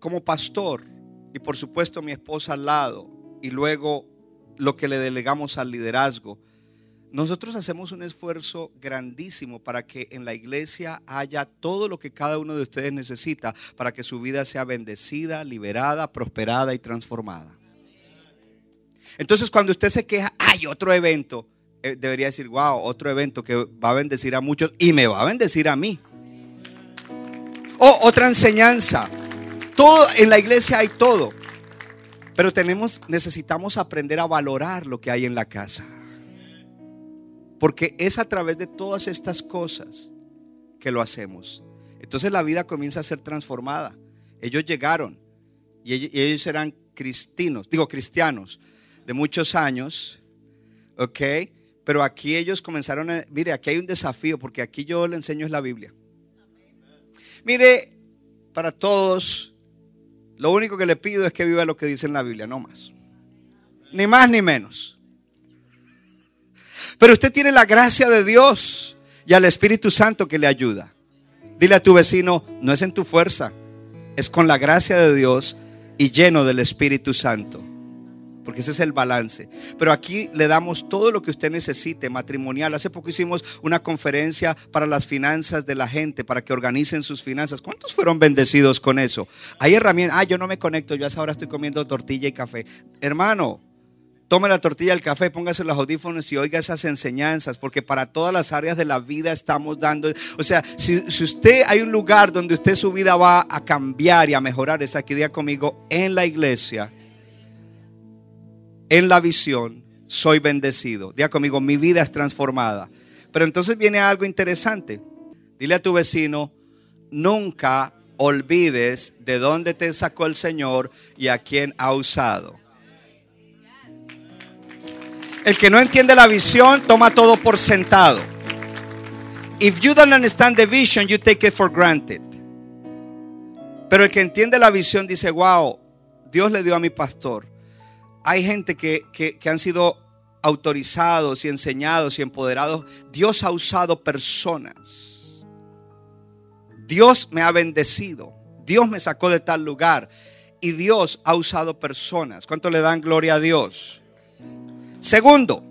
Como pastor y por supuesto mi esposa al lado y luego lo que le delegamos al liderazgo, nosotros hacemos un esfuerzo grandísimo para que en la iglesia haya todo lo que cada uno de ustedes necesita para que su vida sea bendecida, liberada, prosperada y transformada. Entonces cuando usted se queja, hay otro evento, eh, debería decir, wow, otro evento que va a bendecir a muchos y me va a bendecir a mí. O otra enseñanza, en la iglesia hay todo. Pero tenemos necesitamos aprender a valorar lo que hay en la casa. Porque es a través de todas estas cosas que lo hacemos. Entonces la vida comienza a ser transformada. Ellos llegaron y ellos eran cristinos, digo cristianos de muchos años, ¿ok? Pero aquí ellos comenzaron a, mire, aquí hay un desafío porque aquí yo le enseño es la Biblia. Mire, para todos lo único que le pido es que viva lo que dice en la Biblia, no más. Ni más ni menos. Pero usted tiene la gracia de Dios y al Espíritu Santo que le ayuda. Dile a tu vecino, no es en tu fuerza, es con la gracia de Dios y lleno del Espíritu Santo porque ese es el balance. Pero aquí le damos todo lo que usted necesite matrimonial. Hace poco hicimos una conferencia para las finanzas de la gente, para que organicen sus finanzas. ¿Cuántos fueron bendecidos con eso? Hay herramientas. Ah, yo no me conecto, yo ahora estoy comiendo tortilla y café. Hermano, tome la tortilla, el café, póngase los audífonos y oiga esas enseñanzas, porque para todas las áreas de la vida estamos dando, o sea, si, si, usted hay un lugar donde usted su vida va a cambiar y a mejorar, es aquí día conmigo en la iglesia en la visión soy bendecido. Diga conmigo, mi vida es transformada. Pero entonces viene algo interesante. Dile a tu vecino, nunca olvides de dónde te sacó el Señor y a quién ha usado. El que no entiende la visión toma todo por sentado. If you don't understand the vision, you take it for granted. Pero el que entiende la visión dice, wow, Dios le dio a mi pastor. Hay gente que, que, han sido autorizados y enseñados y empoderados. Dios ha usado personas. Dios me ha bendecido. Dios me sacó de tal lugar. Y Dios ha usado personas. ¿Cuánto le dan gloria a Dios? Segundo,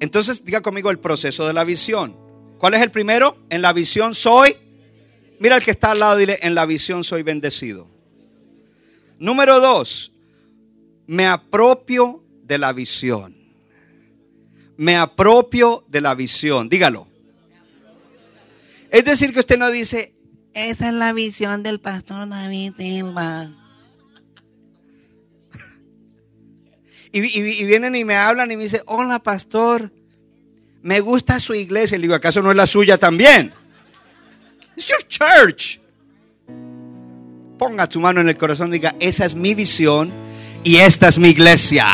entonces diga conmigo el proceso de la visión. ¿Cuál es el primero? En la visión soy. Mira el que está al lado, dile, en la visión soy bendecido. Número dos, me apropio de la visión. Me apropio de la visión. Dígalo. Es decir, que usted no dice, esa es la visión del pastor David Silva. Y, vienen y me hablan y me dicen, hola pastor, me gusta su iglesia. Le digo, ¿acaso no es la suya también? It's your church. Ponga tu mano en el corazón y diga, esa es mi visión y esta es mi iglesia.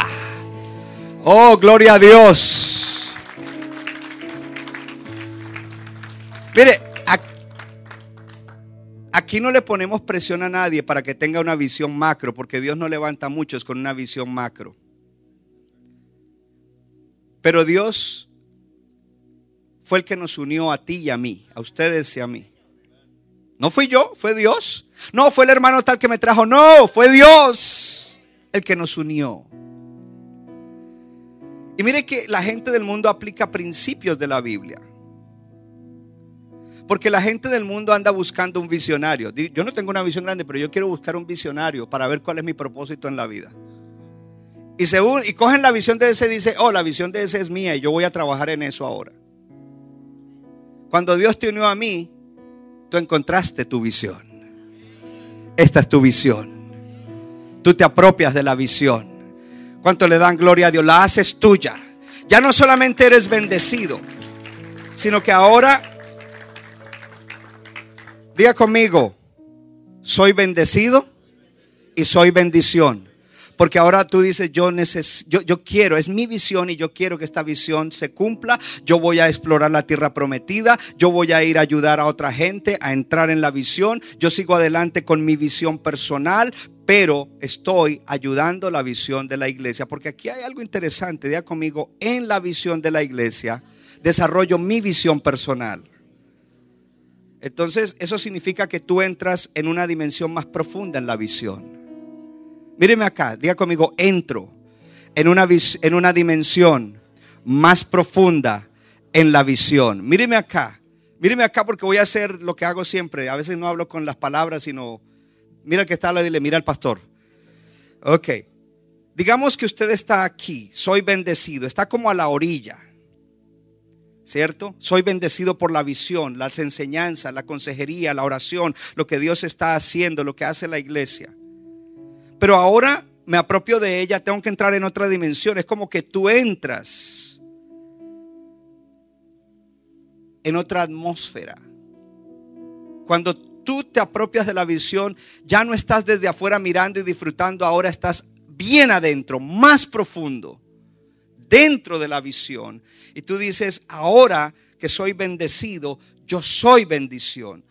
Oh, gloria a Dios. Mire, aquí no le ponemos presión a nadie para que tenga una visión macro, porque Dios no levanta muchos con una visión macro. Pero Dios fue el que nos unió a ti y a mí, a ustedes y a mí. No fui yo, fue Dios. No fue el hermano tal que me trajo, no, fue Dios el que nos unió. Y mire que la gente del mundo aplica principios de la Biblia. Porque la gente del mundo anda buscando un visionario. Yo no tengo una visión grande, pero yo quiero buscar un visionario para ver cuál es mi propósito en la vida. Y según y cogen la visión de ese dice, "Oh, la visión de ese es mía y yo voy a trabajar en eso ahora." Cuando Dios te unió a mí, encontraste tu visión. Esta es tu visión. Tú te apropias de la visión. ¿Cuánto le dan gloria a Dios? La haces tuya. Ya no solamente eres bendecido, sino que ahora, diga conmigo, soy bendecido y soy bendición. Porque ahora tú dices, yo, neces yo, yo quiero, es mi visión y yo quiero que esta visión se cumpla. Yo voy a explorar la tierra prometida. Yo voy a ir a ayudar a otra gente a entrar en la visión. Yo sigo adelante con mi visión personal, pero estoy ayudando la visión de la iglesia. Porque aquí hay algo interesante, diga conmigo, en la visión de la iglesia desarrollo mi visión personal. Entonces, eso significa que tú entras en una dimensión más profunda en la visión. Míreme acá, diga conmigo, entro en una, en una dimensión más profunda en la visión. Míreme acá, míreme acá porque voy a hacer lo que hago siempre. A veces no hablo con las palabras, sino, mira que está dile, mira al pastor. Ok, digamos que usted está aquí, soy bendecido, está como a la orilla. ¿Cierto? Soy bendecido por la visión, las enseñanzas, la consejería, la oración, lo que Dios está haciendo, lo que hace la iglesia. Pero ahora me apropio de ella, tengo que entrar en otra dimensión. Es como que tú entras en otra atmósfera. Cuando tú te apropias de la visión, ya no estás desde afuera mirando y disfrutando, ahora estás bien adentro, más profundo, dentro de la visión. Y tú dices, ahora que soy bendecido, yo soy bendición.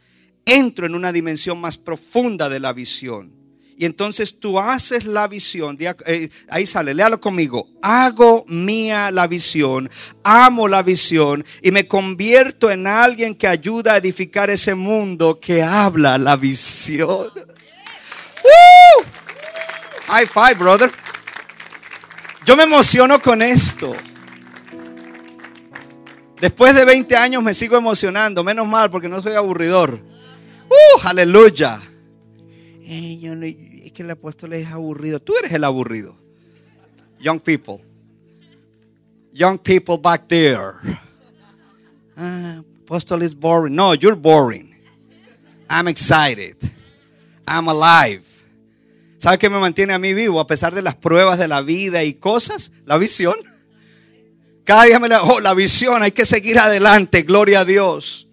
Entro en una dimensión más profunda de la visión. Y entonces tú haces la visión. Eh, ahí sale, léalo conmigo. Hago mía la visión, amo la visión y me convierto en alguien que ayuda a edificar ese mundo que habla la visión. ¡Woo! High five, brother. Yo me emociono con esto. Después de 20 años me sigo emocionando. Menos mal porque no soy aburridor. ¡Uh! Aleluya. Ey, yo no- es que el apóstol es aburrido. Tú eres el aburrido. Young people. Young people back there. Ah, apostle is boring. No, you're boring. I'm excited. I'm alive. ¿Sabe qué me mantiene a mí vivo a pesar de las pruebas de la vida y cosas? La visión. Cada día me la, oh, la visión, hay que seguir adelante, gloria a Dios.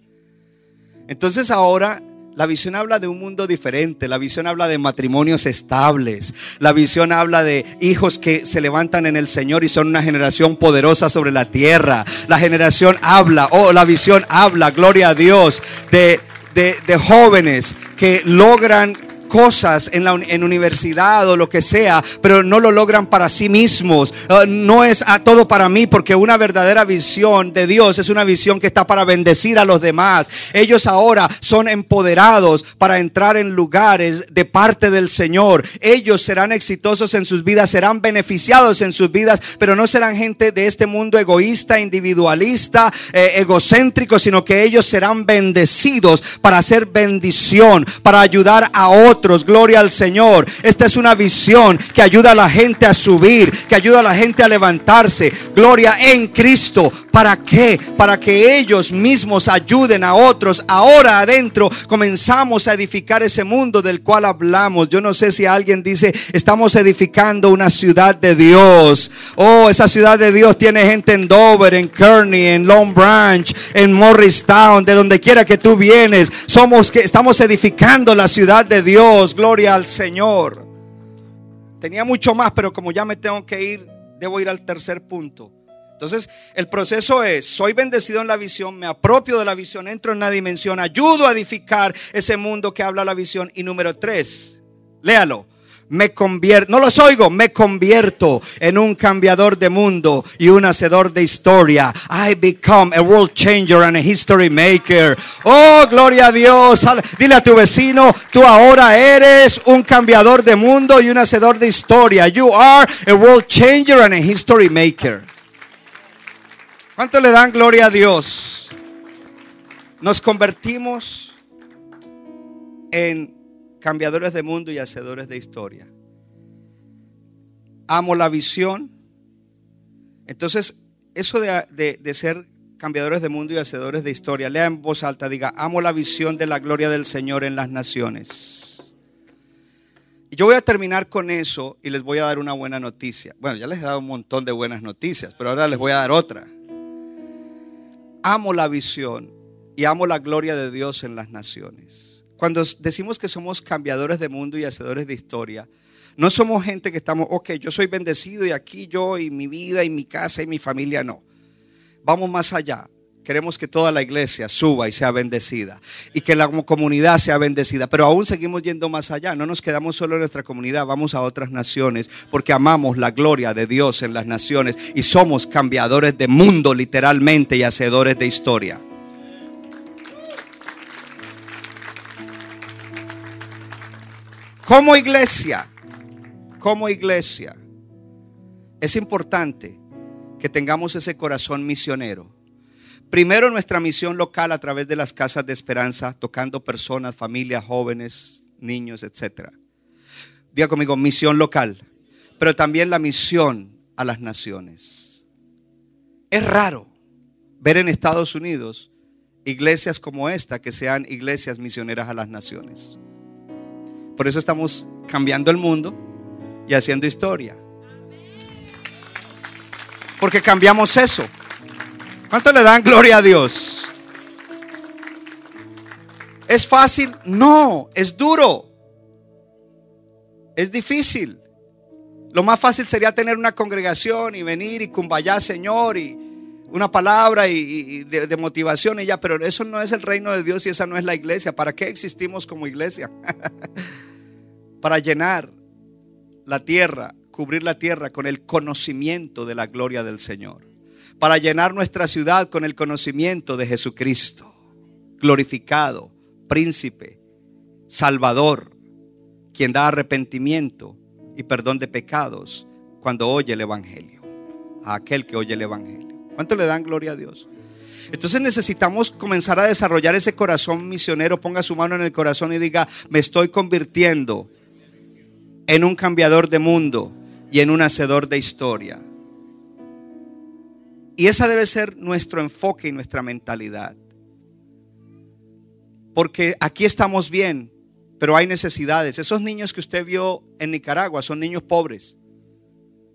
Entonces ahora La visión habla de un mundo diferente, la visión habla de matrimonios estables, la visión habla de hijos que se levantan en el Señor y son una generación poderosa sobre la tierra. La generación habla, oh, la visión habla, gloria a Dios, de, de, de jóvenes que logran cosas en la en universidad o lo que sea, pero no lo logran para sí mismos. Uh, no es a todo para mí, porque una verdadera visión de Dios es una visión que está para bendecir a los demás. Ellos ahora son empoderados para entrar en lugares de parte del Señor. Ellos serán exitosos en sus vidas, serán beneficiados en sus vidas, pero no serán gente de este mundo egoísta, individualista, eh, egocéntrico, sino que ellos serán bendecidos para hacer bendición, para ayudar a otros Gloria al Señor. Esta es una visión que ayuda a la gente a subir, que ayuda a la gente a levantarse. Gloria en Cristo. ¿Para qué? Para que ellos mismos ayuden a otros. Ahora adentro comenzamos a edificar ese mundo del cual hablamos. Yo no sé si alguien dice, estamos edificando una ciudad de Dios. Oh, esa ciudad de Dios tiene gente en Dover, en Kearney, en Long Branch, en Morristown, de donde quiera que tú vienes. Somos que estamos edificando la ciudad de Dios gloria al Señor. Tenía mucho más, pero como ya me tengo que ir, debo ir al tercer punto. Entonces, el proceso es, soy bendecido en la visión, me apropio de la visión, entro en la dimensión, ayudo a edificar ese mundo que habla la visión. Y número tres, léalo, me convierto, no los oigo, me convierto en un cambiador de mundo y un hacedor de historia. I become a world changer and a history maker. Oh, gloria a Dios. Dile a tu vecino, tú ahora eres un cambiador de mundo y un hacedor de historia. You are a world changer and a history maker. ¿Cuánto le dan gloria a Dios? Nos convertimos en cambiadores de mundo y hacedores de historia. Amo la visión. Entonces, eso de, de, ser cambiadores de mundo y hacedores de historia, lea en voz alta, diga, amo la visión de la gloria del Señor en las naciones. Y yo voy a terminar con eso y les voy a dar una buena noticia. Bueno, ya les he dado un montón de buenas noticias, pero ahora les voy a dar otra. Amo la visión y amo la gloria de Dios en las naciones. Cuando decimos que somos cambiadores de mundo y hacedores de historia, no somos gente que estamos, ok, yo soy bendecido y aquí yo y mi vida y mi casa y mi familia, no. Vamos más allá. Queremos que toda la iglesia suba y sea bendecida y que la comunidad sea bendecida, pero aún seguimos yendo más allá. No nos quedamos solo en nuestra comunidad, vamos a otras naciones porque amamos la gloria de Dios en las naciones y somos cambiadores de mundo literalmente y hacedores de historia. Como iglesia, como iglesia, es importante que tengamos ese corazón misionero. Primero nuestra misión local a través de las casas de esperanza, tocando personas, familias, jóvenes, niños, etc. Diga conmigo, misión local, pero también la misión a las naciones. Es raro ver en Estados Unidos iglesias como esta que sean iglesias misioneras a las naciones. Por eso estamos cambiando el mundo y haciendo historia. Porque cambiamos eso. ¿Cuánto le dan gloria a Dios? ¿Es fácil? No, es duro. Es difícil. Lo más fácil sería tener una congregación y venir y cumbayar, Señor, y una palabra y, de, de, motivación y ya, pero eso no es el reino de Dios y esa no es la iglesia. ¿Para qué existimos como iglesia? para llenar la tierra, cubrir la tierra con el conocimiento de la gloria del Señor. Para llenar nuestra ciudad con el conocimiento de Jesucristo, glorificado, príncipe, salvador, quien da arrepentimiento y perdón de pecados cuando oye el Evangelio, a aquel que oye el Evangelio. ¿Cuánto le dan gloria a Dios? Entonces necesitamos comenzar a desarrollar ese corazón misionero. Ponga su mano en el corazón y diga, me estoy convirtiendo en un cambiador de mundo y en un hacedor de historia. Y esa debe ser nuestro enfoque y nuestra mentalidad. Porque aquí estamos bien, pero hay necesidades. Esos niños que usted vio en Nicaragua son niños pobres.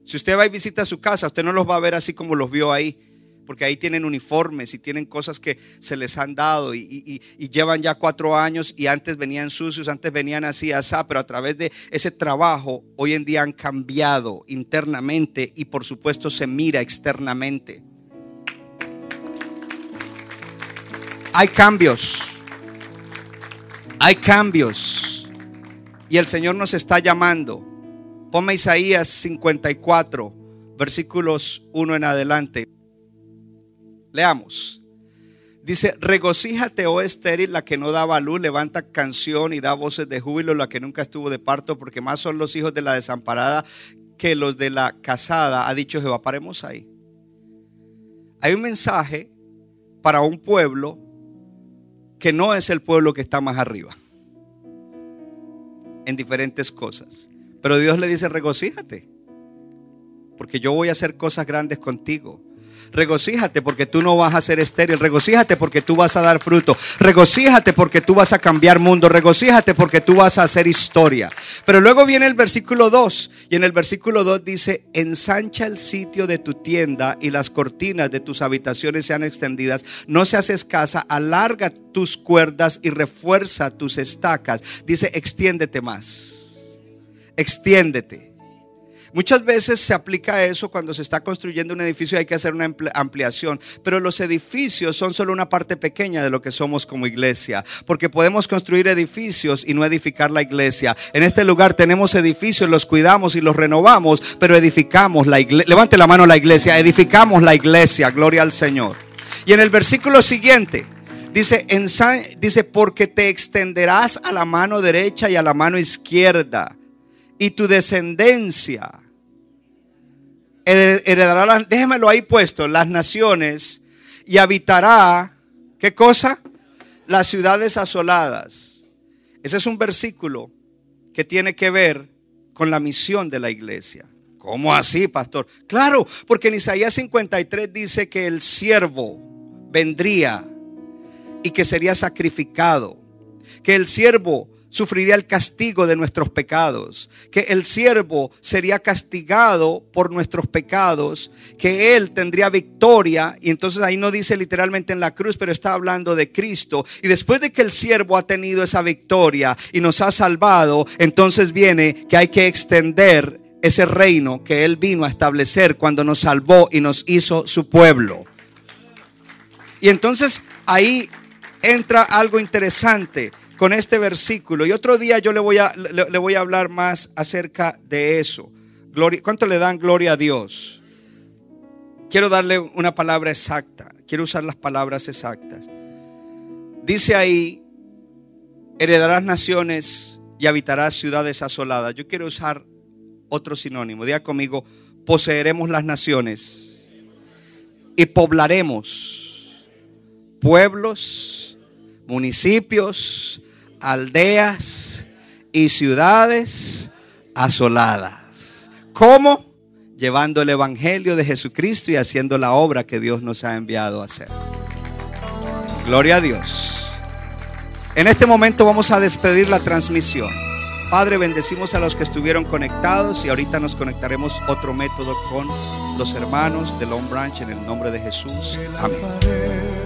Si usted va y visita su casa, usted no los va a ver así como los vio ahí. Porque ahí tienen uniformes y tienen cosas que se les han dado y, llevan ya cuatro años y antes venían sucios, antes venían así, asá, pero a través de ese trabajo hoy en día han cambiado internamente y por supuesto se mira externamente. Hay cambios, hay cambios y el Señor nos está llamando. Ponme Isaías 54, versículos 1 en adelante. Leamos. Dice, regocíjate, oh estéril, la que no daba luz, levanta canción y da voces de júbilo, la que nunca estuvo de parto, porque más son los hijos de la desamparada que los de la casada, ha dicho Jehová. Paremos ahí. Hay un mensaje para un pueblo que no es el pueblo que está más arriba, en diferentes cosas. Pero Dios le dice, regocíjate, porque yo voy a hacer cosas grandes contigo. Regocíjate porque tú no vas a ser estéril. Regocíjate porque tú vas a dar fruto. Regocíjate porque tú vas a cambiar mundo. Regocíjate porque tú vas a hacer historia. Pero luego viene el versículo 2. Y en el versículo 2 dice, ensancha el sitio de tu tienda y las cortinas de tus habitaciones sean extendidas. No seas escasa. Alarga tus cuerdas y refuerza tus estacas. Dice, extiéndete más. Extiéndete. Muchas veces se aplica eso cuando se está construyendo un edificio y hay que hacer una ampli- ampliación, pero los edificios son solo una parte pequeña de lo que somos como iglesia, porque podemos construir edificios y no edificar la iglesia. En este lugar tenemos edificios, los cuidamos y los renovamos, pero edificamos la iglesia. Levante la mano la iglesia, edificamos la iglesia, gloria al Señor. Y en el versículo siguiente, Dice, ensa- dice, porque te extenderás a la mano derecha y a la mano izquierda, y tu descendencia hered- heredará, las- déjemelo ahí puesto, las naciones, y habitará, ¿qué cosa? Las ciudades asoladas. Ese es un versículo que tiene que ver con la misión de la iglesia. ¿Cómo así, pastor? Claro, porque en Isaías 53 dice que el siervo vendría y que sería sacrificado, que el siervo sufriría el castigo de nuestros pecados, que el siervo sería castigado por nuestros pecados, que él tendría victoria, y entonces ahí no dice literalmente en la cruz, pero está hablando de Cristo, y después de que el siervo ha tenido esa victoria y nos ha salvado, entonces viene que hay que extender ese reino que él vino a establecer cuando nos salvó y nos hizo su pueblo. Y entonces ahí entra algo interesante con este versículo. Y otro día yo le voy a, le, voy a hablar más acerca de eso. Gloria, ¿Cuánto le dan gloria a Dios? Quiero darle una palabra exacta. Quiero usar las palabras exactas. Dice ahí, heredarás naciones y habitarás ciudades asoladas. Yo quiero usar otro sinónimo. Diga conmigo, poseeremos las naciones y poblaremos pueblos, municipios, aldeas y ciudades asoladas. ¿Cómo? Llevando el Evangelio de Jesucristo y haciendo la obra que Dios nos ha enviado a hacer. Gloria a Dios. En este momento vamos a despedir la transmisión. Padre, bendecimos a los que estuvieron conectados y ahorita nos conectaremos otro método con los hermanos de Long Branch en el nombre de Jesús. Amén.